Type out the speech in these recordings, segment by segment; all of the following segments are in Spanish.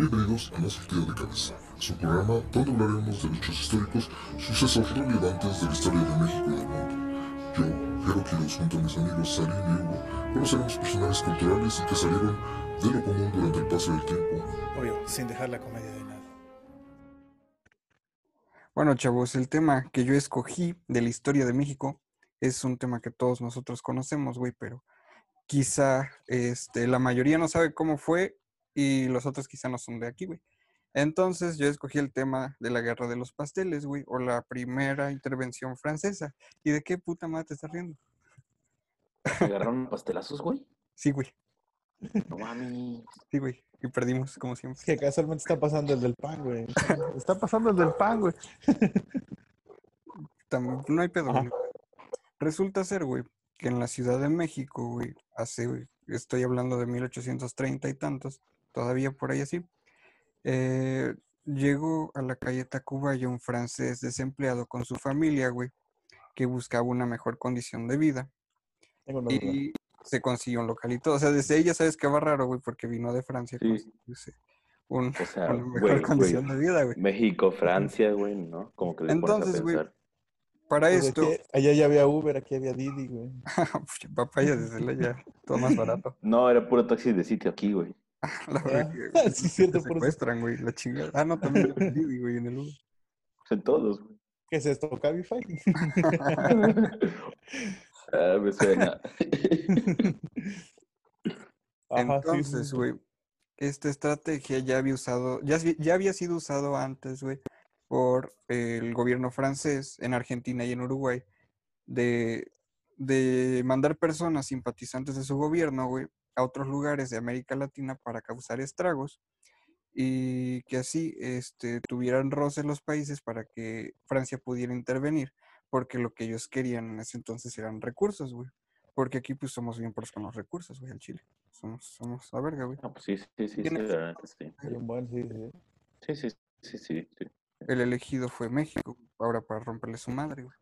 Bienvenidos a La Sortida de Cabeza, su programa donde hablaremos de hechos históricos, sucesos relevantes de la historia de México y del mundo. Yo, Jero Quiroz, junto a mis amigos Salim y Hugo, conoceremos personajes culturales y que salieron de lo común durante el paso del tiempo. Obvio, sin dejar la comedia de lado. Bueno, chavos, el tema que yo escogí de la historia de México es un tema que todos nosotros conocemos, güey, pero quizá este, la mayoría no sabe cómo fue y los otros quizá no son de aquí, güey. Entonces yo escogí el tema de la guerra de los pasteles, güey, o la primera intervención francesa. ¿Y de qué puta madre te estás riendo? ¿Se agarraron pastelazos, güey? Sí, güey, No mames. sí, güey. Y perdimos, como siempre. Que casualmente está pasando el del pan, güey. Está pasando el del pan, güey. No hay pedo, güey. Resulta ser, güey, que en la Ciudad de México, güey, hace, güey, estoy hablando de 1830 y tantos, todavía por ahí así, eh, llegó a la calle Tacubaya un francés desempleado con su familia, güey, que buscaba una mejor condición de vida Tengo una y se consiguió un localito. O sea, desde ahí ya sabes que va raro, güey, porque vino de Francia a Sí. conseguirse un, O sea, una mejor güey, güey. condición de vida, güey. México, Francia, güey, ¿no? Como que les Entonces, güey. Para Pues esto, aquí- allá ya había Uber, aquí había Didi, güey. Papaya desde la ya, todo más barato. No, era puro taxi de sitio aquí, güey. La Ah, verga, güey, sí, cierto, por secuestran, güey, la chingada. Ah, no, también en el Didi, güey, en el Uber. Pues en todos, güey. ¿Qué es esto? ¿Cabify? ah, me suena. Entonces, güey, esta estrategia ya había usado, ya, ya había sido usado antes, güey, por el gobierno francés en Argentina y en Uruguay, de, de mandar personas simpatizantes de su gobierno, güey, a otros lugares de América Latina para causar estragos y que así este, tuvieran roces los países para que Francia pudiera intervenir, porque lo que ellos querían en ese entonces eran recursos, güey. Porque aquí pues somos bien pros con los recursos, güey, al Chile. Somos, somos la verga, güey. Ah, pues sí, sí, sí, sí, la sí. Sí, sí. Sí, sí, sí, sí, sí. El elegido fue México, ahora para romperle su madre, güey.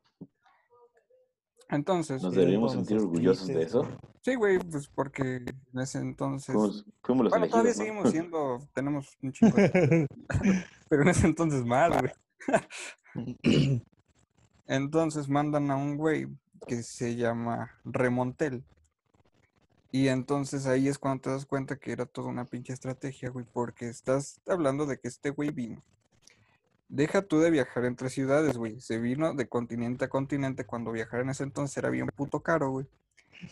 Entonces, Nos Sí, deberíamos sentir orgullosos de eso. Sí, güey, pues porque en ese entonces... Fuimos, fuimos los Bueno, todavía seguimos siendo, tenemos un chingo de- Pero en ese entonces mal, güey. Entonces mandan a un güey que se llama Remontel. Y entonces ahí es cuando te das cuenta que era toda una pinche estrategia, güey, porque estás hablando de que este güey vino. Deja tú de viajar entre ciudades, güey. Se vino de continente a continente cuando viajar en ese entonces era bien puto caro, güey.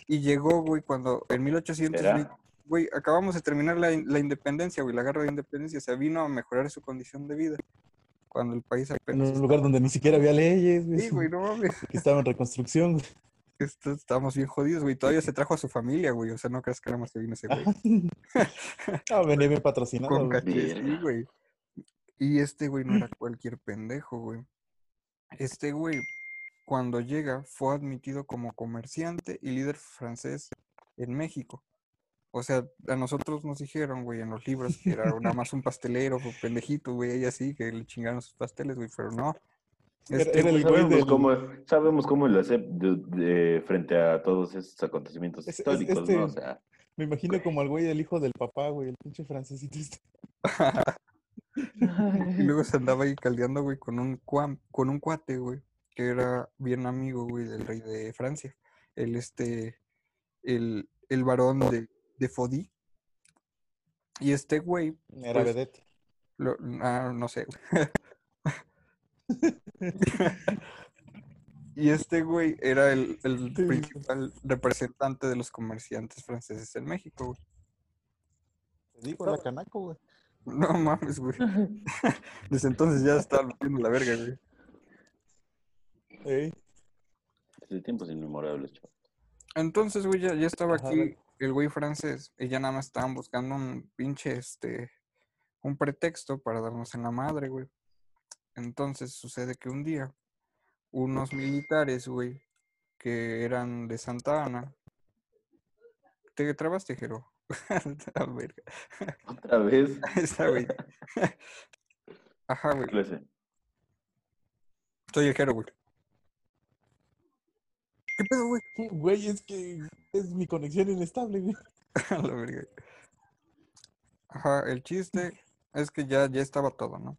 Y llegó, güey, cuando en 1820, Era. güey, acabamos de terminar la, la independencia, güey, la guerra de independencia. Se vino a mejorar su condición de vida. Cuando el país En apenas... un lugar donde ni siquiera había leyes, güey. Sí, güey, no mames. Que estaba en reconstrucción, güey. Estamos bien jodidos, güey. Todavía se trajo a su familia, güey. O sea, no creas que nada más se vino ese güey. Ah, venía bien patrocinado, Con güey. caché, sí, güey. Y este güey no era cualquier pendejo, güey. Este güey, cuando llega, fue admitido como comerciante y líder francés en México. O sea, a nosotros nos dijeron, güey, en los libros que era nada más un pastelero, o pendejito, güey, y así, que le chingaron sus pasteles, güey, pero no. Este era el güey- güey Sabemos del- cómo, sabemos cómo lo hace de- de- frente a todos esos acontecimientos Es- históricos, este- ¿no? O sea, Me imagino como al güey del hijo del papá, güey, el pinche francesito este. Y luego se andaba ahí caldeando, güey, con un, cuam- con un cuate, güey, que era bien amigo, güey, del rey de Francia. El, este, el, el varón de, de Fodí. Y este güey, Era Pues, vedette. lo- ah, no sé. Y este güey era el, el Sí. principal representante de los comerciantes franceses en México, güey. Te digo, la canaco, güey. No mames, güey. Desde entonces ya estaba metiendo la verga, güey. Ey, desde tiempos inmemorables, chaval. Entonces, güey, ya, ya estaba Ajá, aquí el güey francés y ya nada más estaban buscando un pinche, este, un pretexto para darnos en la madre, güey. Entonces sucede que un día unos militares, güey, que eran de Santa Ana, te trabaste, Jero. Otra vez. Güey. Ajá, güey. Soy el Jero, güey. ¿Qué pedo, güey? Güey, es que es mi conexión inestable, güey. A la verga. Ajá, el chiste es que ya, ya estaba todo, ¿no?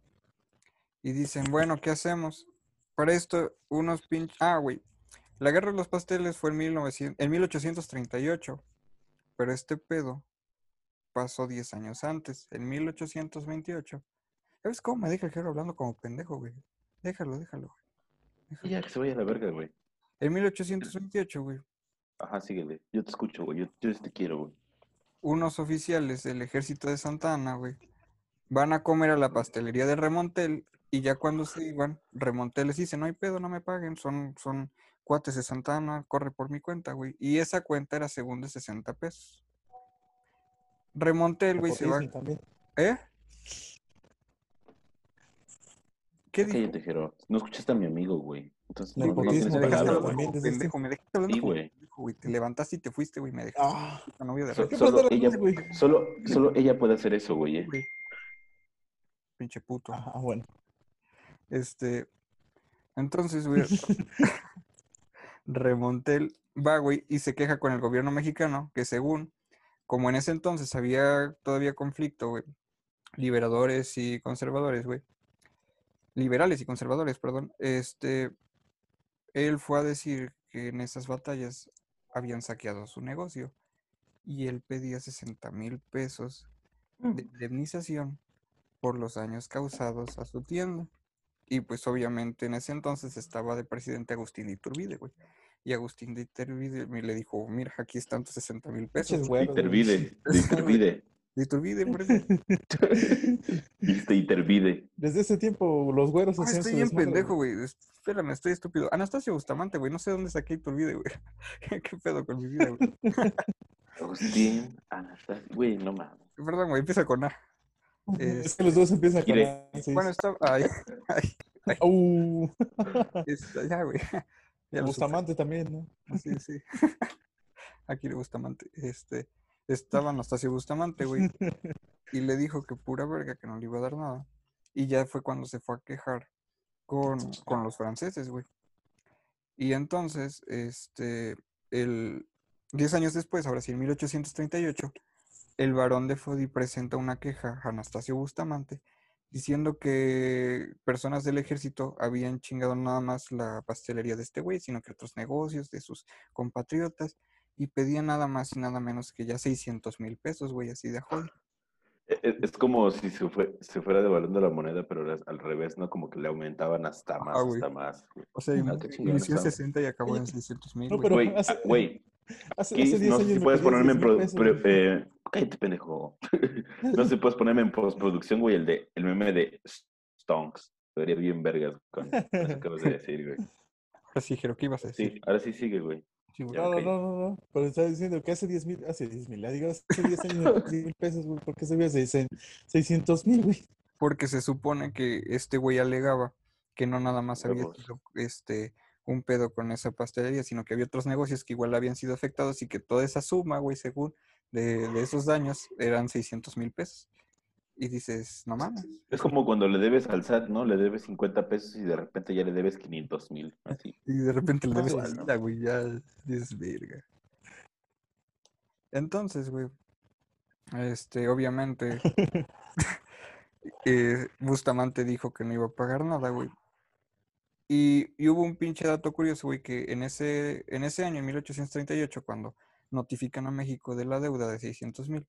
Y dicen, bueno, ¿qué hacemos? Para esto, unos pinches... Ah, güey. La guerra de los pasteles fue en, 1900 en 1838, pero este pedo pasó 10 años antes, en 1828. ¿Sabes cómo me deja el Jero hablando como pendejo, güey? Déjalo, déjalo, güey. Ya, que se vaya a la verga, güey. En 1828, güey, Ajá, síguele. Yo te escucho, güey. Yo, te quiero, güey. unos oficiales del ejército de Santa Ana, güey, van a comer a la pastelería de Remontel y ya cuando se iban, Remontel les dice, no hay pedo, no me paguen, son, son cuates de Santa Ana, corre por mi cuenta, güey. Y esa cuenta era según de 60 pesos. Remontel, güey, se va... También. ¿Eh? ¿Qué dijo? No escuchaste a mi amigo, güey. Entonces, no, no palabras, hablando también desde este- pendejo, me dejaste hablando Sí, güey. pendejo, güey. Te levantaste y te fuiste, güey, me dejaste Ah, de So- re- ¿Qué solo, ella, güey? solo, solo ella puede hacer eso, güey. eh. güey. Pinche puto. ah, bueno. Este, entonces, güey, Remontel va, güey, y se queja con el gobierno mexicano que según, como en ese entonces había todavía conflicto, güey, liberadores y conservadores, güey, liberales y conservadores, perdón, este, él fue a decir que en esas batallas habían saqueado su negocio y él pedía 60 mil pesos de indemnización por los daños causados a su tienda. Y pues obviamente en ese entonces estaba de presidente Agustín de Iturbide, güey. Y Agustín de Iturbide me le dijo, mira, aquí están tus 60 mil pesos. Güey". Intervide, de intervide. De Iturbide, hombre. Viste, intervide. Desde ese tiempo los güeros Ah, hacían estoy bien pendejo, güey. Espérame, estoy estúpido. Anastasio Bustamante, güey. No sé dónde saqué Iturbide, güey. ¿Qué pedo con mi vida, güey? Agustín, Anastasia. Güey, no mames. Perdón, güey. Empieza con A. Es que los dos empiezan con. A, sí. Bueno, está... Ay, ay, Uh, está- ya, güey. Bustamante también, ¿no? Sí, sí. Aquí le Bustamante. Este, estaba Anastasio Bustamante, güey. Y le dijo que pura verga, que no le iba a dar nada. Y ya fue cuando se fue a quejar con, con los franceses, güey. Y entonces, este, el, 10 años después, ahora sí, en 1838, el barón de Fodi presenta una queja a Anastasio Bustamante diciendo que personas del ejército habían chingado nada más la pastelería de este güey, sino que otros negocios de sus compatriotas y pedían nada más y nada menos que ya 600 mil pesos, güey, así de joder. Es, E, es como si se, fue, se fuera devaluando la moneda, pero al revés, ¿no? Como que le aumentaban hasta más, Ah, hasta más. güey. O sea, Ah, inició en está. 60 y acabó en Oye, 600 mil, no, güey. pero- Güey, hace- ah, güey, Hace, aquí hace 10 no sé si puedes ponerme en 10,000 pro- eh, cállate, pendejo. no sé si puedes ponerme en postproducción, güey, el de el meme de Stonks. Sería bien vergas con eso que acabas de decir, güey. Ahora sí, Jero, ¿qué ibas a decir? Sí, ahora sí sigue, güey. No, no, no, no, no. Pero estaba diciendo que hace 10 mil, hace 10 mil, digo, hace 10 años me pedías 10 mil pesos, güey. ¿Por qué se veía 600 mil, güey? Porque se supone que este güey alegaba que no nada más había sido este un pedo con esa pastelería, sino que había otros negocios que igual habían sido afectados y que toda esa suma, güey, según de, de esos daños, eran 600 mil pesos. Y dices, no mames. Es como cuando le debes al SAT, ¿no? Le debes 50 pesos y de repente ya le debes 500 mil. Así. Y de repente le debes Igual, ¿no? güey, ya dices, verga. Entonces, güey, este, obviamente, eh, Bustamante dijo que no iba a pagar nada, güey. Y, y hubo un pinche dato curioso, güey, que en ese, en ese año, en 1838, cuando notifican a México de la deuda de 600 mil,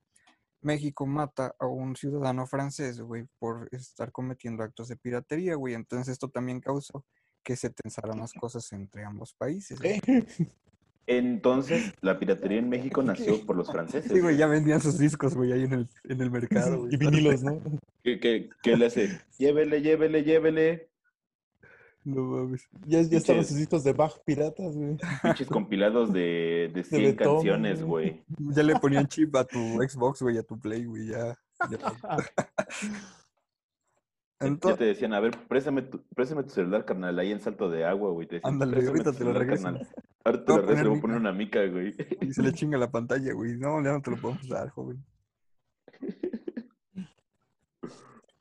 México mata a un ciudadano francés, güey, por estar cometiendo actos de piratería, güey. Entonces esto también causó que se tensaran las cosas entre ambos países. Entonces, la piratería en México nació por los franceses. Sí, güey, ya vendían sus discos, güey, ahí en el, en el mercado, güey. Y vinilos, ¿no? ¿Qué, qué, qué le hace? Llévele, llévele, llévele. No mames. Ya, ya estaban sus discos de Bach piratas, güey. Pinches compilados de, de 100 Beethoven, canciones, güey. Ya le ponían chip a tu Xbox, güey, a tu Play, güey, ya. ya. Ya Entonces, te decían, a ver, préstame tu, préstame tu celular, carnal, ahí en salto de agua, güey. Te decían, Ándale, "Préstame ahorita te lo regreso". carnal". Ahorita te lo regreso, le voy a poner una mica, güey. y se le chinga la pantalla, güey. No, ya no te lo podemos dar, joven.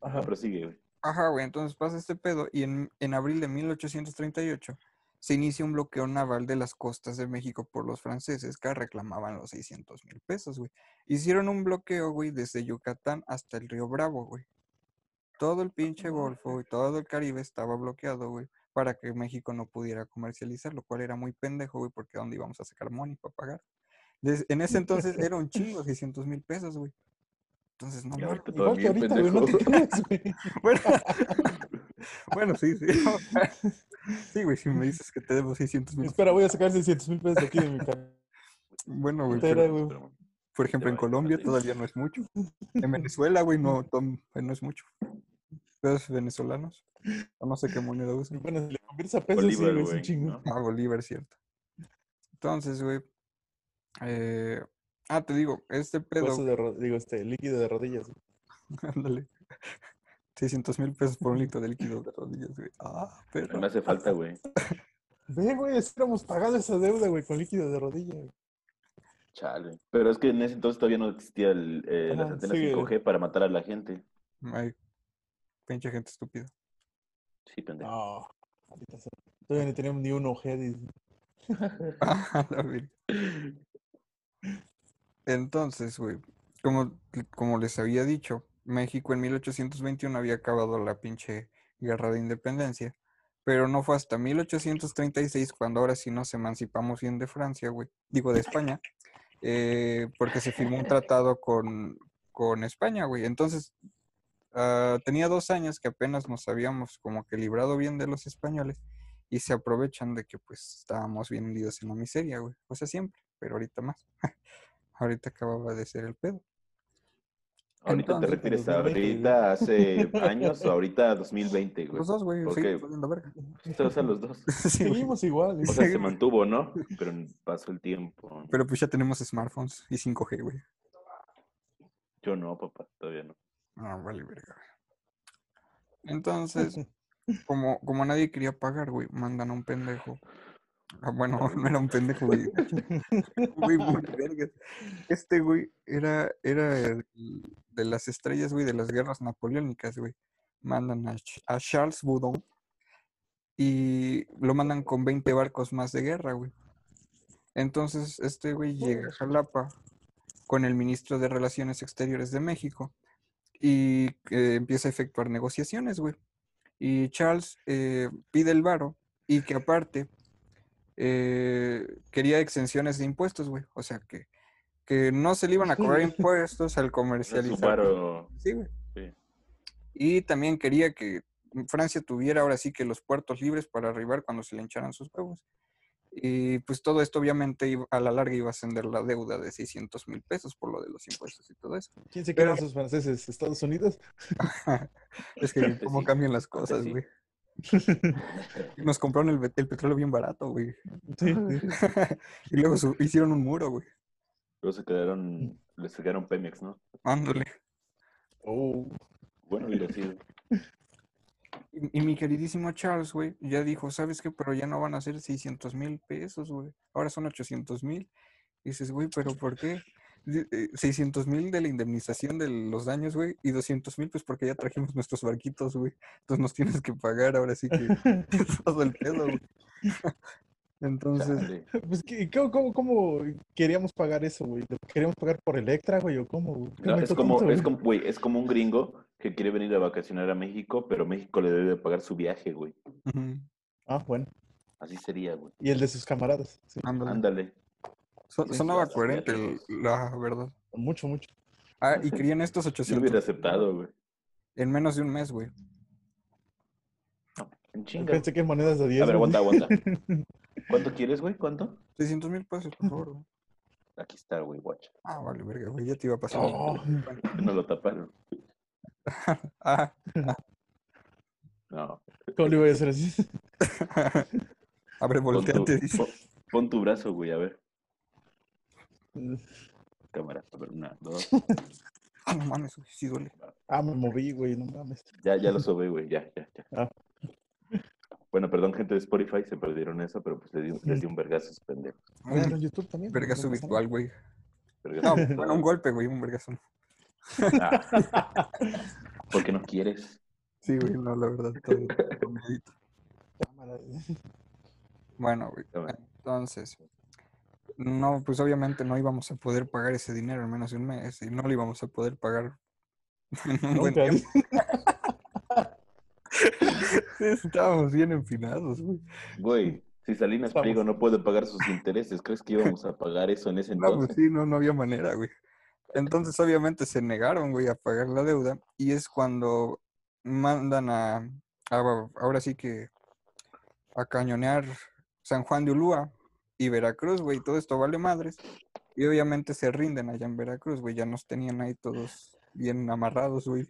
Ajá, pero sigue, güey. Ajá, güey, entonces pasa este pedo y en, en abril de 1838 se inicia un bloqueo naval de las costas de México por los franceses que reclamaban los 600 mil pesos, güey. Hicieron un bloqueo, güey, desde Yucatán hasta el río Bravo, güey. todo el pinche Golfo y todo el Caribe estaba bloqueado, güey, para que México no pudiera comercializar, lo cual era muy pendejo, güey, porque ¿dónde íbamos a sacar money para pagar? En ese entonces era un chingo, 600 mil pesos, güey. Entonces, no ahorita Igual que ahorita, güey, no te creas, güey. Bueno, bueno, sí, sí. Sí, güey, si me dices que te debo 600 mil. Espera, voy a sacar 600 mil pesos de aquí de mi cara. Bueno, güey, Espera, pero, güey. Pero, por ejemplo, en Colombia todavía no es mucho. En Venezuela, güey, no, tom- no es mucho. Los venezolanos, no sé qué moneda usan. Bueno, si le conviertes a pesos, sí, Bolívar, güey, es un chingo. ¿no? Ah, Bolívar, cierto. Entonces, güey. eh, ah, te digo, este pedo. De digo, este, líquido de rodillas. güey. Ándale. 600 mil pesos por un litro de líquido de rodillas, güey. Ah, pero. Me hace falta, güey. Ve, güey, hubiéramos pagado esa deuda, güey, con líquido de rodilla. güey. Chale. Pero es que en ese entonces todavía no existía el, eh, las Ajá, antenas sí. 5G para matar a la gente. Ay, pinche gente estúpida. Sí, pendejo. No, sea. Todavía no teníamos ni un ojed. Ah, la. Entonces, güey, como, como les había dicho, México en 1821 había acabado la pinche guerra de independencia, pero no fue hasta 1836 cuando ahora sí nos emancipamos bien de Francia, güey, digo de España, eh, porque se firmó un tratado con, con España, güey. Entonces, ah, tenía dos años que apenas nos habíamos como que librado bien de los españoles y se aprovechan de que pues estábamos bien hundidos en la miseria, güey. O sea, siempre, pero ahorita más. ahorita acababa de ser el pedo. Ahorita entonces, te refieres a 2020, güey. ahorita hace años o ahorita 2020, güey. Los dos, güey, ¿Por sí, qué? valiendo verga. O sea, los dos. Seguimos igual. O sea, se mantuvo, ¿no? Pero pasó el tiempo. Pero pues ya tenemos smartphones y 5G, güey. Yo no, papá, todavía no. Ah, vale, verga. Entonces, como, como nadie quería pagar, güey, mandan a un pendejo. Ah, bueno, no era un pendejo, güey. Güey, muy. Este güey era, era de las estrellas, güey, de las guerras napoleónicas, güey. Mandan a Charles Boudon y lo mandan con 20 barcos más de guerra, güey. Entonces, este güey llega a Jalapa con el ministro de Relaciones Exteriores de México y eh, empieza a efectuar negociaciones, güey. Y Charles eh, pide el varo y que aparte eh, quería exenciones de impuestos, güey. O sea, que, que no se le iban a cobrar impuestos al comercializar. Sí, güey. Sí. Y también quería que Francia tuviera ahora sí que los puertos libres para arribar cuando se le hincharan sus huevos. Y pues todo esto obviamente iba- a la larga iba a ascender la deuda de 600 mil pesos por lo de los impuestos y todo eso. ¿Quién se quedan esos franceses? ¿Estados Unidos? es que cómo Sí, cambian las cosas, sí. güey. Nos compraron el, petróleo bien barato, güey. Sí. y luego su- hicieron un muro, güey. Luego se quedaron, les sacaron Pemex, ¿no? Ándale. Oh, Bueno, sido. Y, y mi queridísimo Charles, güey, ya dijo, ¿sabes qué? Pero ya no van a ser 600 mil pesos, güey. Ahora son 800 mil. Dices, güey, ¿pero por qué? 600 mil de la indemnización de los daños, güey, y 200 mil, pues porque ya trajimos nuestros barquitos, güey. Entonces nos tienes que pagar ahora sí que todo el pedo, güey. Entonces, pues, ¿qué- ¿cómo, cómo, cómo queríamos pagar eso, güey? ¿Lo queríamos pagar por Electra, güey? ¿O cómo? es, como, tanto, es, como, güey, es como un gringo que quiere venir a vacacionar a México, pero México le debe pagar su viaje, güey. Ah, bueno. Así sería, güey. Y el de sus camaradas. Sí. ándale. Ándale. So- Sí, sonaba coherente, la verdad. Mucho, mucho. Ah, y querían estos Yo lo 800 hubiera aceptado, güey. en menos de un mes, güey. En Yo chinga. Pensé que en monedas de 10. A ver, aguanta, aguanta. ¿Cuánto quieres, güey? ¿Cuánto? 600 mil pesos, por favor, güey. Aquí está, güey, watch. Ah, vale, verga, güey, ya te iba a pasar. Oh. No lo taparon. Ah, No. ¿Cómo le voy a hacer así? abre, Pon tu, volteate, dice. pon- pon tu brazo, güey, a ver. Cámara. A ver, una, dos. Ah, no mames, güey, sí duele. Ah, me moví, güey, no mames. Ya, ya lo subí, güey, ya, ya, ya. Ah. Bueno, perdón, gente de Spotify, se perdieron eso, pero pues les di, les di un vergazo Un en YouTube también. vergazo virtual, güey. Vergazo. No, bueno, un golpe, güey, un vergazo. Ah. ¿Por qué no quieres? Sí, güey, no, la verdad, todo, todo. Bueno, güey, entonces, no, pues obviamente no íbamos a poder pagar ese dinero en menos de un mes y no lo íbamos a poder pagar en un buen tiempo. Estábamos bien empinados, güey. Güey, si Salinas Estamos- Pliego no puede pagar sus intereses, ¿crees que íbamos a pagar eso en ese No, pues entonces? sí, no, no había manera, güey. Entonces, obviamente, se negaron, güey, a pagar la deuda. Y es cuando mandan a, a- ahora sí que, a cañonear San Juan de Ulúa y Veracruz, güey. Todo esto vale madres. Y obviamente se rinden allá en Veracruz, güey. Ya nos tenían ahí todos bien amarrados, güey.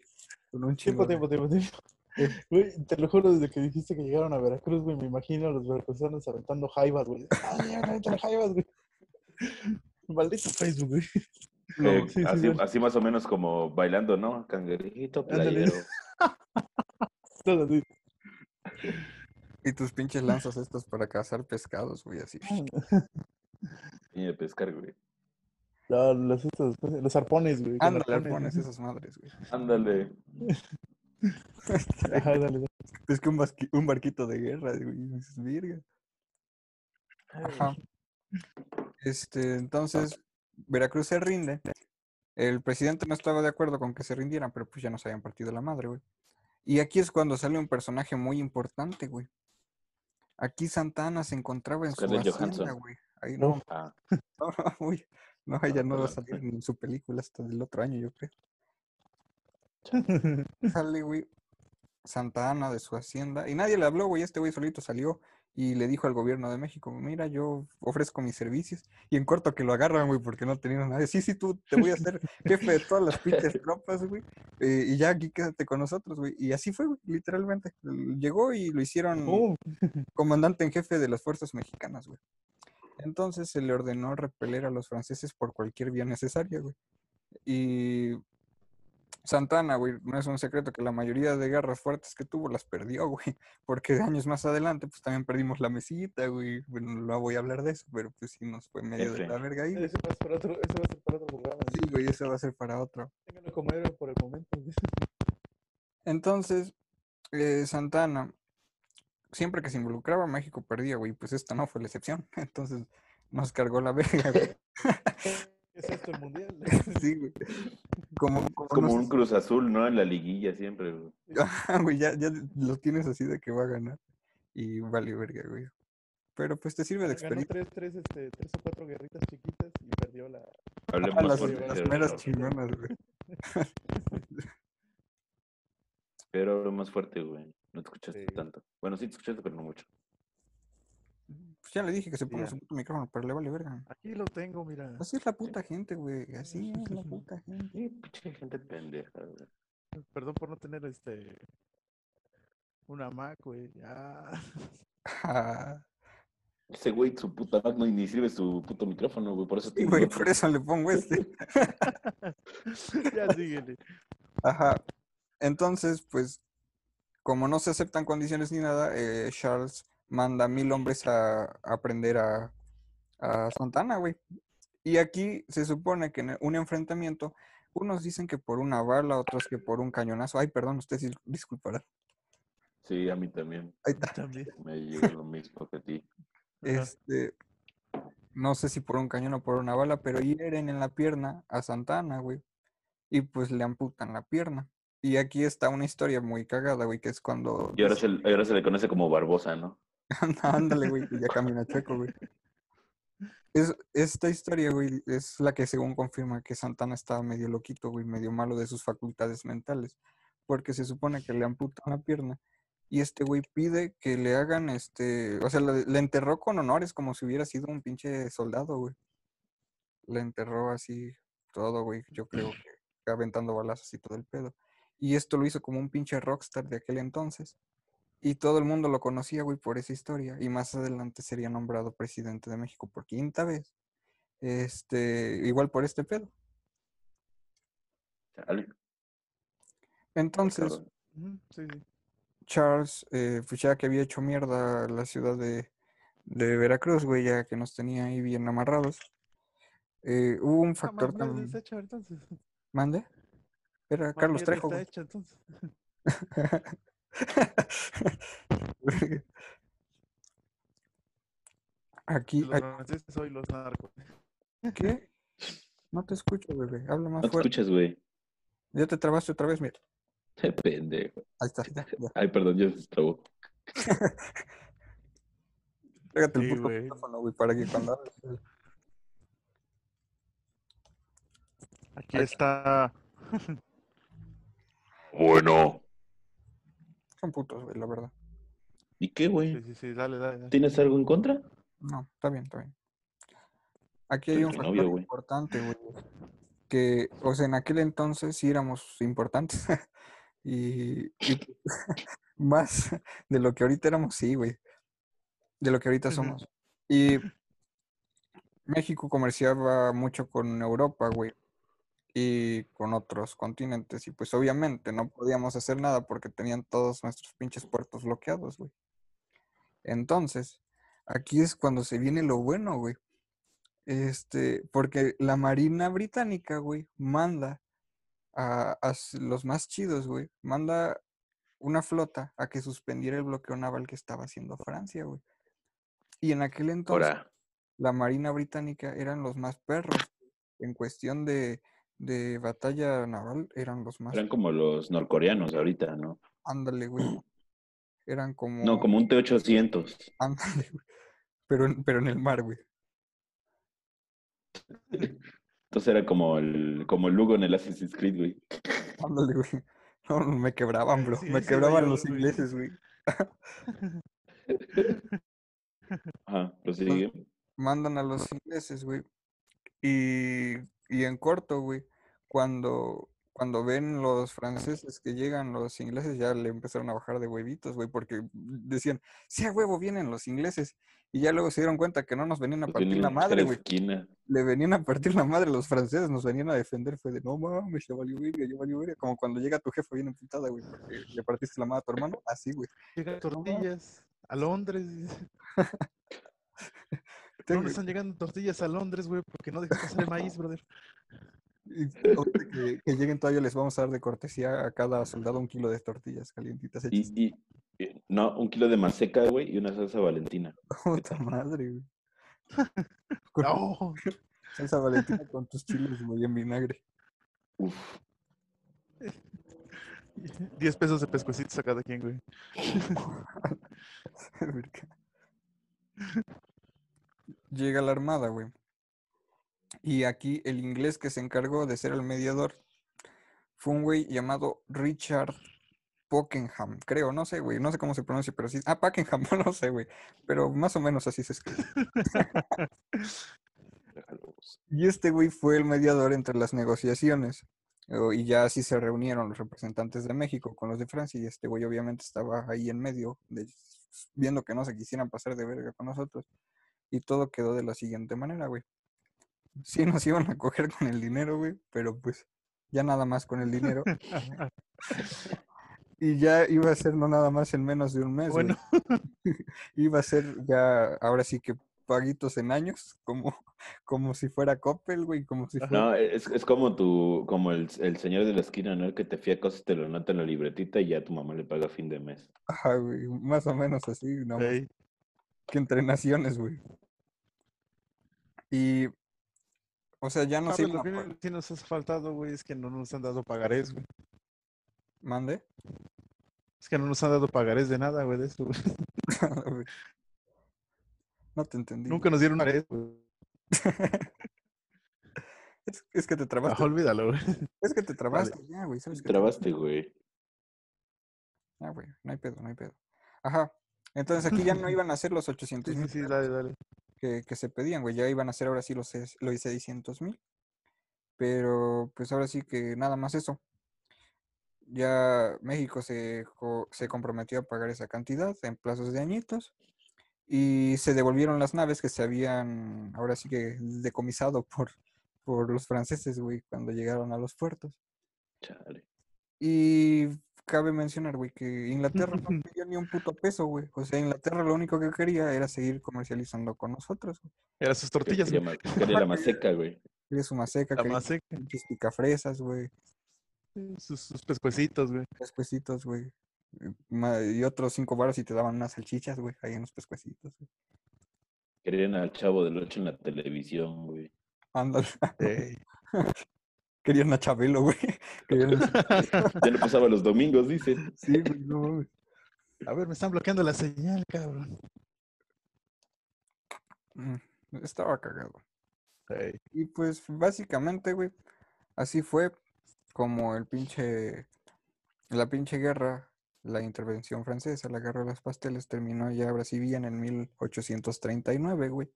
Con un chingo Tiempo, tiempo, tiempo, tiempo. Güey, te lo juro, desde que dijiste que llegaron a Veracruz, güey, me imagino a los veracruzanos aventando jaivas, güey. ¡Ay, ya, aventan jaivas, güey! Maldito Facebook, güey. No, Eh, sí, sí, así, sí. así más o menos como bailando, ¿no? Cangrejito Ándale. playero. Todo así. Y tus pinches lanzas estas para cazar pescados, güey, así. Y de pescar, güey. No, los, estos, los arpones, güey. Ándale, arpones. arpones esas madres, güey. Ándale. Ajá, dale, dale. Es que un, basqui- un barquito de guerra, güey. dices, "Virga". Ajá. Este, entonces, Veracruz se rinde. El presidente no estaba de acuerdo con que se rindieran, pero pues ya nos habían partido la madre, güey. Y aquí es cuando sale un personaje muy importante, güey. Aquí Santa Ana se encontraba en su hacienda, Johansson. güey. Ahí no, Ah, no, no, güey. No, ella no va a salir ni en su película hasta el otro año, yo creo. Sale, güey, Santa Ana de su hacienda. Y nadie le habló, güey. Este güey solito salió y le dijo al gobierno de México, mira, yo ofrezco mis servicios. Y en corto que lo agarran, güey, porque no tenían nadie. Sí, sí, tú te voy a hacer jefe de todas las pinches tropas, güey. eh, y ya aquí quédate con nosotros, güey. Y así fue, güey, literalmente. Llegó y lo hicieron ¡Pum! comandante en jefe de las fuerzas mexicanas, güey. Entonces se le ordenó repeler a los franceses por cualquier vía necesaria, güey. Y Santana, güey, no es un secreto que la mayoría de guerras fuertes que tuvo las perdió, güey. Porque años más adelante, pues también perdimos la mesita, güey. Bueno, no voy a hablar de eso, pero pues sí nos fue medio de la verga ahí, güey. Ese va a ser para otro, ese va a ser para otro programa. Sí, güey, eso va a ser para otro. Ténganlo como héroe por el momento. güey. Entonces, eh, Santana, siempre que se involucraba, México perdía, güey. Pues esta no fue la excepción. Entonces nos cargó la verga, güey. ¿Qué es esto el mundial? Sí, güey. Como, como es como no un Cruz Azul, ¿no? En la liguilla siempre, güey. Ajá, güey, ya, ya lo tienes así de que va a ganar. Y vale verga, güey. Pero pues te sirve de Ganó experiencia. tres, tres, este, tres o cuatro guerritas chiquitas y perdió la. Hablemos las, meras chingonas, güey. Pero hablo más fuerte, güey. No te escuchaste Sí. tanto. Bueno, sí te escuchaste, pero no mucho. Pues ya le dije que se ponga su puto micrófono, pero le vale verga. Aquí lo tengo, mira. Así es la puta gente, güey. Así es la puta gente. Sí, pinche gente pendeja, güey. Perdón por no tener este. Una Mac, güey. Ya. Ah, Ese güey, su puta Mac no ni sirve su puto micrófono, güey. Por eso sí, güey, por eso le pongo este. ya síguele. Ajá. Entonces, pues, como no se aceptan condiciones ni nada, eh, Charles manda mil hombres a, a aprender a, a Santana, güey. Y aquí se supone que en un enfrentamiento, unos dicen que por una bala, otros que por un cañonazo. Ay, perdón, usted sí, disculpará. Sí, a mí también. Ahí está. También. Me llega lo mismo que a ti. Este, no sé si por un cañón o por una bala, pero hieren en la pierna a Santana, güey. Y pues le amputan la pierna. Y aquí está una historia muy cagada, güey, que es cuando... Y ahora se, y ahora se le conoce como Barbosa, ¿no? Ándale, güey, que ya camina chueco, güey. Es, esta historia, güey, es la que según confirma que Santana estaba medio loquito, güey, medio malo de sus facultades mentales. Porque se supone que le amputan la pierna. Y este güey pide que le hagan este. O sea, le enterró con honores como si hubiera sido un pinche soldado, güey. Le enterró así todo, güey. Yo creo que aventando balazos y todo el pedo. Y esto lo hizo como un pinche rockstar de aquel entonces. Y todo el mundo lo conocía, güey, por esa historia. Y más adelante sería nombrado presidente de México por quinta vez. Este, igual por este pedo. Entonces, Sí, sí. Charles, eh, pues ya que había hecho mierda la ciudad de, de Veracruz, güey, ya que nos tenía ahí bien amarrados. eh, hubo un Ah, factor hecha entonces. ¿Mande? Era Carlos Trejo, está entonces. Aquí, Los aquí- franceses hoy los narcos. ¿qué? No te escucho, bebé. Habla más No te fuerte. escuchas, güey. Ya te trabaste otra vez, mira. Pendejo. Ahí está, ya, ya. Ay, perdón, ya se trabó. Pégate el Sí, puto güey. micrófono, güey, para que cuando Aquí. está. Bueno. Son putos, güey, la verdad. ¿Y qué, güey? sí, sí, dale, dale. dale. ¿Tienes algo en contra? No, está bien, está bien. Aquí hay Soy un factor novio, güey. importante, güey. Que, o sea, en aquel entonces sí éramos importantes. y, y más de lo que ahorita éramos, sí, güey. De lo que ahorita somos. Y México comerciaba mucho con Europa, güey. Y con otros continentes. Y pues obviamente no podíamos hacer nada porque tenían todos nuestros pinches puertos bloqueados, güey. Entonces, aquí es cuando se viene lo bueno, güey. Este, porque la Marina Británica, güey, manda a, los más chidos, güey, manda una flota a que suspendiera el bloqueo naval que estaba haciendo Francia, güey. Y en aquel entonces, la Marina Británica eran los más perros. En cuestión de, de batalla naval, eran los más. eran como los norcoreanos ahorita, ¿no? Ándale, güey. Eran como. No, como un T-800. Ándale, güey. Pero, en- pero en el mar, güey. Entonces era como el, como el Lugo en el Assassin's Creed, güey. Ándale, güey. No, me quebraban, bro. Sí, me sí, quebraban los güey. ingleses, güey. Ajá, prosigue. Mandan a los ingleses, güey. Y, y en corto, güey, cuando, cuando ven los franceses que llegan, los ingleses ya le empezaron a bajar de huevitos, güey, porque decían, sí, a huevo, vienen los ingleses. Y ya luego se dieron cuenta que no nos venían a partir la madre, güey. Le venían a partir la madre los franceses, nos venían a defender. Fue de, no mames, ya valió verga, ya valió verga. Como cuando llega tu jefe bien emputada, güey, porque le partiste la madre a tu hermano. Así, güey. Llegan tortillas a Londres. No nos están llegando tortillas a Londres, güey, porque no dejas pasar el maíz, brother. que, que lleguen todavía les vamos a dar de cortesía a cada soldado un kilo de tortillas calientitas hechas. Y, y, y- no, un kilo de maseca, güey, y una salsa valentina. Puta madre, güey. No, salsa valentina con tus chiles, güey, en vinagre. Uf, 10 pesos de pescuecitos a cada quien, güey. Llega la armada, güey. Y aquí el inglés que se encargó de ser el mediador fue un güey llamado Richard Pockenham, creo, no sé, güey, no sé cómo se pronuncia, pero sí. Ah, Packenham, no sé, güey, pero más o menos así se escribe. Y este güey fue el mediador entre las negociaciones. Y ya así se reunieron los representantes de México con los de Francia. Y este güey obviamente estaba ahí en medio, de- viendo que no se quisieran pasar de verga con nosotros. Y todo quedó de la siguiente manera, güey. Sí nos iban a coger con el dinero, güey, pero pues ya nada más con el dinero. Y ya iba a ser no nada más en menos de un mes, güey. Bueno, Iba a ser ya, ahora sí que paguitos en años, como, como si fuera Coppel, güey, como si fuera... No, es, es como tu, como el, el señor de la esquina, ¿no? El que te fía cosas, te lo nota en la libretita y ya tu mamá le paga a fin de mes. Ajá, güey, más o menos así, no, ey, que entre naciones, güey. Y, o sea, ya no ah, iban lo que sí nos ha faltado, güey, es que no nos han dado pagarés, güey. ¿Mande? Es que no nos han dado pagarés de nada, güey, de eso, güey. Güey. No te entendí. Nunca nos dieron pagarés, güey. Es, es que te Ah, trabaste. olvídalo, güey. Es que te trabaste ya, güey. ¿Sabes que te- Trabaste, güey. Ah, güey, no hay pedo, no hay pedo. Ajá. Entonces aquí ya no iban a ser los 800 Sí, sí, mil sí, dale, dale. que, que se pedían, güey. Ya iban a ser ahora sí los, los 600 mil. Pero pues ahora sí que nada más eso. Ya México se, se comprometió a pagar esa cantidad en plazos de añitos. Y se devolvieron las naves que se habían ahora sí que decomisado por, por los franceses, güey, cuando llegaron a los puertos. Chale. Y cabe mencionar, güey, que Inglaterra no pidió ni un puto peso, güey. O sea, Inglaterra lo único que quería era seguir comercializando con nosotros. güey. Eran sus tortillas, Quería, güey. ma- quería la maseca, güey. Quería su maseca, La quería más seca. pinches picafresas, güey. Sus, sus pescuecitos, güey. Pescuecitos, güey. Y otros cinco baros y te daban unas salchichas, güey, ahí en los pescuecitos. güey. Querían al chavo del 8 en la televisión, güey. Ándale. Ey. Querían a Chabelo, güey. Querían a- Ya no pasaba los domingos, dice. Sí, güey, no mames. A ver, me están bloqueando la señal, cabrón. Mm, Estaba cagado. Y pues básicamente, güey, así fue como el pinche, la pinche guerra, la intervención francesa, la guerra de los pasteles terminó ya ahora sí bien en 1839, güey.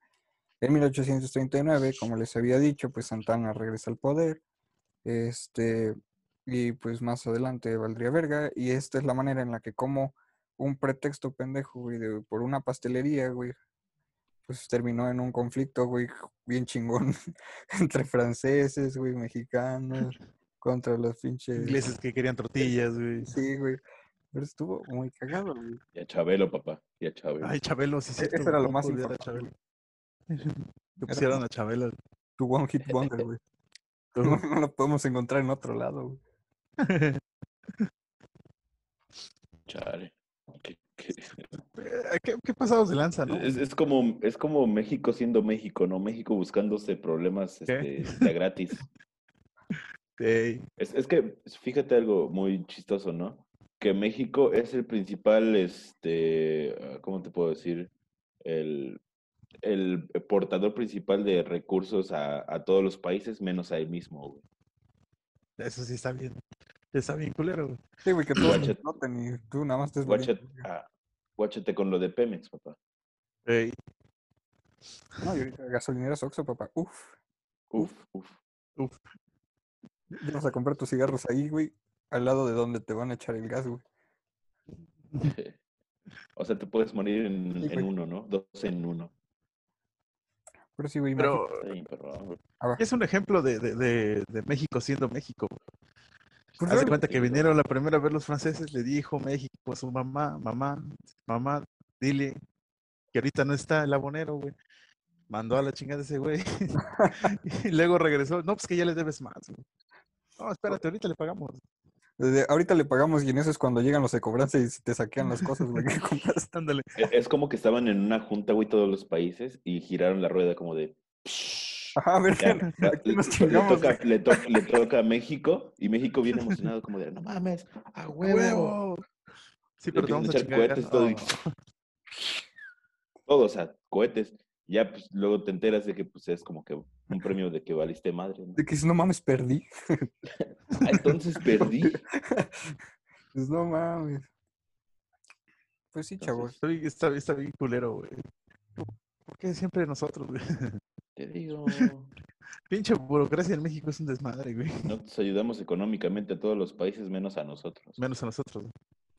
En 1839, como les había dicho, pues Santana regresa al poder. Este, y pues más adelante valdría verga. Y esta es la manera en la que como un pretexto pendejo, güey, de- por una pastelería, güey, pues terminó en un conflicto, güey, bien chingón entre franceses, güey, mexicanos, contra los pinches... ingleses que querían tortillas, güey. Sí, güey. Pero estuvo muy cagado, güey. Y a Chabelo, papá. Y a Chabelo. Ay, Chabelo, sí, sí. E- eso era lo más Chabelo. importante. Que pusieron a Chabelo. Tu One Hit Wonder, güey. No, no lo podemos encontrar en otro lado, güey. Chale. ¿Qué- qué? Eh, ¿Qué, qué pasados de lanza, no? Es, es como, es como México siendo México, ¿no? México buscándose problemas este, de gratis. Ey, Es, es que fíjate algo muy chistoso, ¿no? Que México es el principal, este, ah, ¿cómo te puedo decir? El, el portador principal de recursos a, a todos los países, menos a él mismo, güey. Eso sí está bien. Está bien culero, güey. Sí, güey, que todos Guacha- noten y tú nada más estés Guáchate, ah, guáchate con lo de Pemex, papá. Ey, No, y ahorita gasolineras Oxxo, papá. Uf. Uf, uf. uf. Vas a comprar tus cigarros ahí, güey, al lado de donde te van a echar el gas, güey. O sea, te puedes morir en, Sí, en uno, ¿no? Dos en uno. Pero sí, güey, Pero. Ah, va. es un ejemplo de, de, de, de México siendo México. Pues Haz de cuenta que vinieron la primera vez los franceses, le dijo México a su mamá, mamá, mamá, dile que ahorita no está el abonero, güey. Mandó a la chingada ese güey. y luego regresó. No, pues que ya le debes más, güey. No, espérate, ahorita le pagamos. Desde ahorita le pagamos y en eso es cuando llegan los de cobranza y te saquean las cosas, güey, que compraste. Ándale. E- Es como que estaban en una junta, güey, todos los países y giraron la rueda como de... Ajá, a ver, Ya, ya, aquí nos le, toca, le, to- le toca a México y México bien emocionado como de, no mames, a huevo. ¡Huevo! Sí, pero te vamos a echar chingar. cohetes todo y-. Todo, o sea, cohetes. Ya, pues, luego te enteras de que, pues, es como que un premio de que valiste madre, ¿no? De que si no mames, perdí. Ah, entonces perdí. Pues no mames. Pues sí, chavos. Está bien, está, está bien culero, güey. ¿Por qué siempre nosotros, güey? Te digo, Pinche burocracia en México es un desmadre, güey. nos ayudamos económicamente a todos los países menos a nosotros. Menos a nosotros. güey.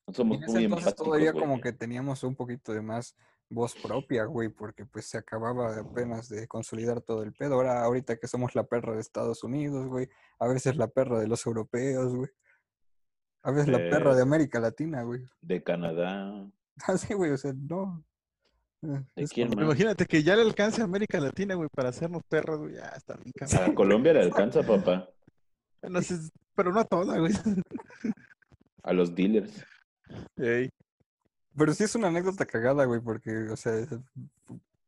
No somos En ese muy entonces empáticos, todavía güey. como que teníamos un poquito de más voz propia, güey, porque pues se acababa apenas de consolidar todo el pedo. Ahora, ahorita que somos la perra de Estados Unidos, güey, a veces la perra de los europeos, güey. A veces la perra de Eh. América Latina, güey. De Canadá. Así, güey, o sea, no. Eh, ¿De quién como- más? Imagínate que ya le alcance a América Latina, güey, para hacernos perros, güey. Ya está bien. A Colombia le alcanza, papá. No sé, pero no a toda, güey. A los dealers. Ey, Pero sí es una anécdota cagada, güey, porque, o sea,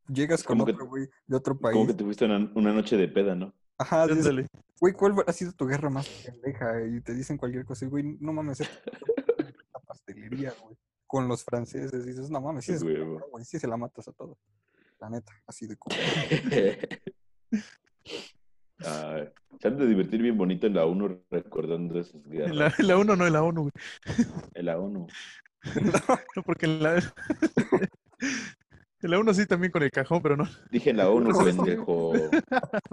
llegas con como que- otro, güey, de otro país. Como que tuviste una, una noche de peda, ¿no? Ajá, ándale. Güey, ¿cuál ha sido tu guerra más pendeja? Y te dicen cualquier cosa, y, güey, no mames, esta pastelería, güey, con los franceses, y dices, no mames, sí, es, Huevo. güey, sí se la matas a todos. La neta, así de como. Ah, se han de divertir bien bonito en la ONU recordando esas En guerras. la, en la ONU no en la ONU, güey. En la ONU. No, porque en la... en la ONU sí también con el cajón, pero no. Dije en la ONU, No, pendejo.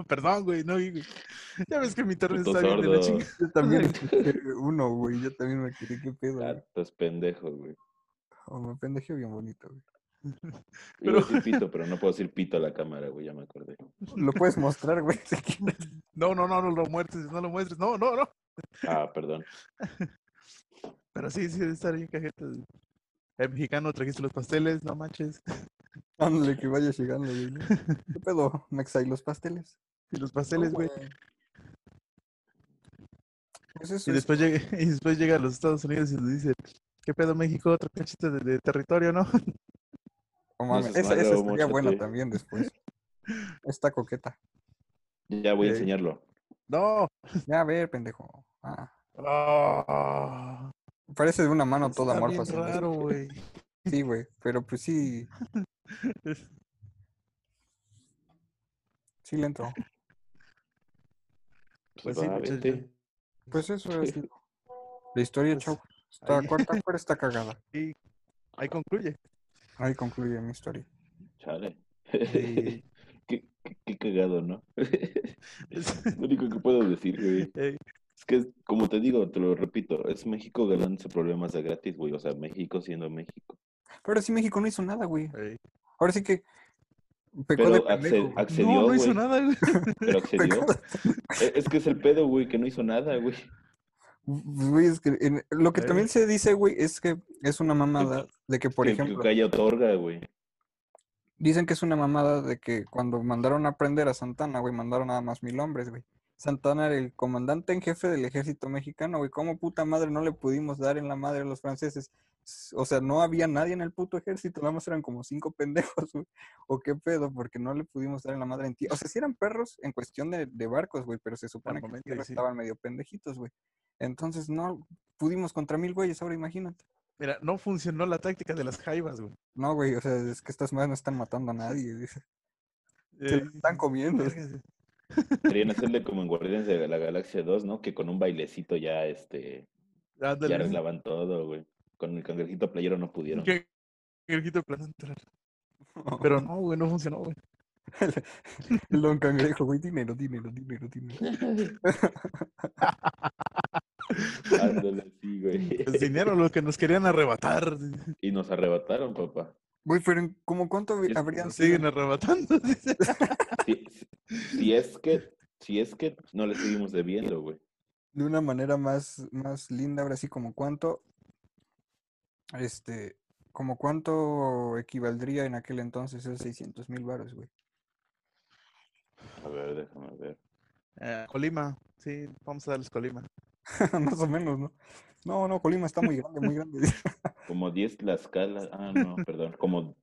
Perdón, güey, no, güey. Ya ves que mi internet está bien de la chingada. Yo también, uno, güey, yo también me quedé, qué pedo. Gatos pendejos, güey. Oh, me pendejé bien bonito, güey. Iba a decir pito, pero no puedo decir pito a la cámara, güey, ya me acordé. Lo puedes mostrar, güey. No, no, no, no lo muestres, no lo muestres. No, no, no. Ah, perdón. Pero sí, sí, debe estar bien cajeta. El mexicano trajiste los pasteles, no manches. Ándale, que vaya llegando, güey. ¿Qué pedo, Mexa, y los pasteles? Y los pasteles, güey. Pues eso Y es- después llega, y después llega a los Estados Unidos y nos dice, ¿qué pedo México? Otro cachito de, de territorio, ¿no? oh, mames, seas esa, esa estaría buena también después. Está coqueta. Ya voy a enseñarlo. No. Ya, a ver, pendejo. Ah, Ah. Parece de una mano toda Está morfa. bien sin beso. raro, güey. Sí, güey, pero pues sí, sí le entró. Pues sí, muchachos. Pues eso es la historia, Pues, chavo. Está ahí- corta, pero está cagada. Y ahí concluye. Ahí concluye mi historia. Chale. Qué, qué- qué cagado, ¿no? Es- Lo único que puedo decir, güey. Ey, Es que, como te digo, te lo repito, es México ganándose problemas de gratis, güey. O sea, México siendo México. Pero sí México no hizo nada, güey. ey. Ahora sí que pecó de Pero güey. accedió, No, no hizo nada, güey. Pero accedió. Pecó Es que es el pedo, güey, que no hizo nada, güey. Güey, es que en- lo que también se dice, güey, es que es una mamada de que, por que, ejemplo, que haya otorga, güey. dicen que es una mamada de que cuando mandaron a prender a Santana, güey, mandaron nada más mil hombres, güey. Santana era el comandante en jefe del ejército mexicano, güey. ¿Cómo puta madre no le pudimos dar en la madre a los franceses? O sea, no había nadie en el puto ejército, nada más eran como cinco pendejos, güey. ¿O qué pedo? Porque no le pudimos dar en la madre en ti. O sea, sí eran perros en cuestión de, de barcos, güey, pero se supone que sí. estaban medio pendejitos, güey. Entonces no pudimos contra mil güeyes, ahora imagínate. Mira, no funcionó la táctica de las jaivas, güey. No, güey, o sea, es que estas madres no están matando a nadie, dice. Se están comiendo. vergas, Querían hacerle como en Guardianes de la Galaxia 2, ¿no? Que con un bailecito ya, este, ya Ándale. arreglaban todo, güey. Con el cangrejito playero no pudieron. El quito plan entrar. Pero no, güey, no funcionó, güey. El don cangrejo, güey, dinero, dinero, dinero, dinero. Ándale, sí, güey. Es dinero lo que nos querían arrebatar. Y nos arrebataron, papá. Güey, pero ¿cómo cuánto habrían siguen arrebatando. Si, es que, si es que no le seguimos debiendo, güey. De una manera más, más linda, ahora sí, como cuánto, este, como cuánto equivaldría en aquel entonces esos 600 mil baros, güey. A ver, déjame ver. Eh, Colima, sí, vamos a darles Colima. Más o menos, ¿no? No, no, Colima está muy grande, muy grande. Como 10 Tlaxcala. Ah, no, perdón. Como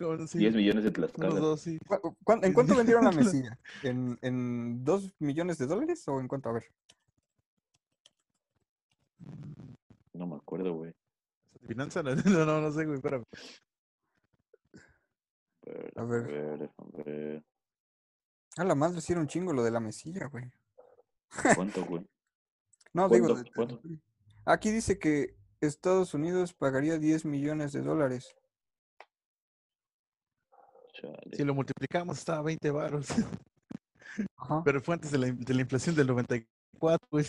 No, sí, 10 millones de Tlaxcala. dos, sí. ¿Cu- cuán- ¿En cuánto vendieron la mesilla? ¿En, ¿En dos millones de dólares o en cuánto? A ver. No me acuerdo, güey. Finanza, no, no, no, no sé, güey, espérame. ver, A A ver. ver, déjame ver. A la madre, sí era un chingo lo de la mesilla, güey. ¿Cuánto, güey? No, digo, ¿Cuánto? aquí dice que Estados Unidos pagaría 10 millones de dólares. Chale. Si lo multiplicamos, estaba a 20 baros. Ajá. Pero fue antes de la, de la inflación del 94, güey.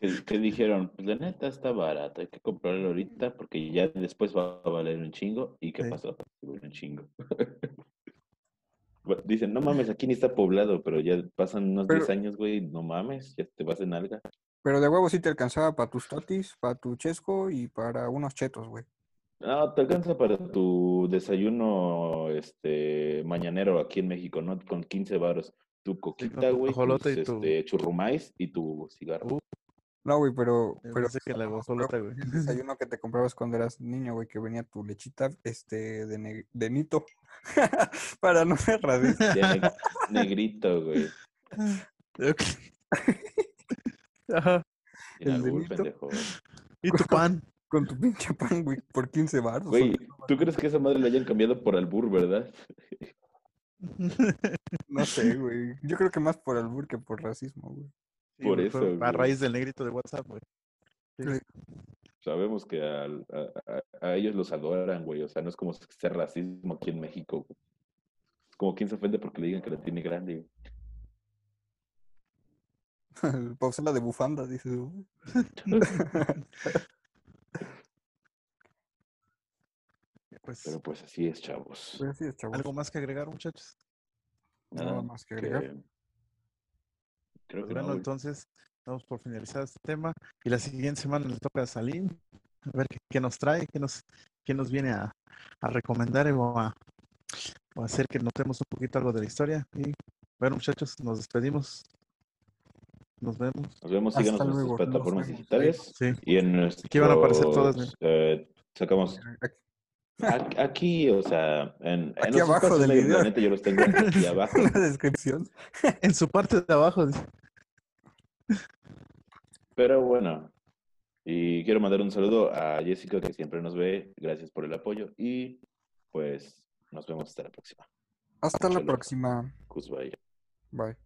¿Qué, qué dijeron? Pues la neta está barata, hay que comprarlo ahorita porque ya después va a valer un chingo. ¿Y qué Sí. pasó? Un chingo. Dicen, no mames, aquí ni está poblado, pero ya pasan unos Pero- 10 años, güey, no mames, ya te vas en alga. Pero de huevo sí te alcanzaba para tus totis, para tu chesco y para unos chetos, güey. No, te alcanza para tu desayuno este mañanero aquí en México, ¿no? Con 15 varos. Tu coquita, güey, tus, y tu- este, churrumais y tu cigarro. Uh, No, güey, pero, pero que la guajolota, güey. el desayuno que te comprabas cuando eras niño, güey, que venía tu lechita, este, de, ne- de nito. para no ser racista. De ne- negrito, güey. Ok. Ajá. El pendejo. Y tu pan. Con tu pinche pan, güey, por 15 baros. Güey, ¿tú crees que esa madre la hayan cambiado por albur, verdad? No sé, güey. Yo creo que más por albur que por racismo, güey. Sí, Por güey, eso, A güey. raíz del negrito de WhatsApp, güey. Sí. Sabemos que a, a- a ellos los adoran, güey. O sea, no es como ser racismo aquí en México. güey. Es como quien se ofende porque le digan que la tiene grande. güey. Pausela de bufanda, dice. Pues, Pero pues así es, chavos. Pues así es, chavos. ¿Algo más que agregar, muchachos? Nada más que agregar. que- Creo Pues que bueno, no, entonces damos por finalizado este tema. Y la siguiente semana le toca a Salim. A ver qué, qué nos trae, qué nos, qué nos viene a, a recomendar o a, o a hacer que notemos un poquito algo de la historia. Y bueno, muchachos, nos despedimos. Nos vemos. Nos vemos, Hasta síganos en nuestras plataformas digitales Sí. y en nuestros... Aquí van a aparecer todas, mira. eh, sacamos Aquí- o sea, en, en Aquí los abajo del negros, video. La neta, yo los tengo aquí abajo. en la descripción. En su parte de abajo. Pero bueno, Y quiero mandar un saludo a Jessica, que siempre nos ve. Gracias por el apoyo. Y pues nos vemos hasta la próxima. Hasta la próxima. Goodbye. Bye.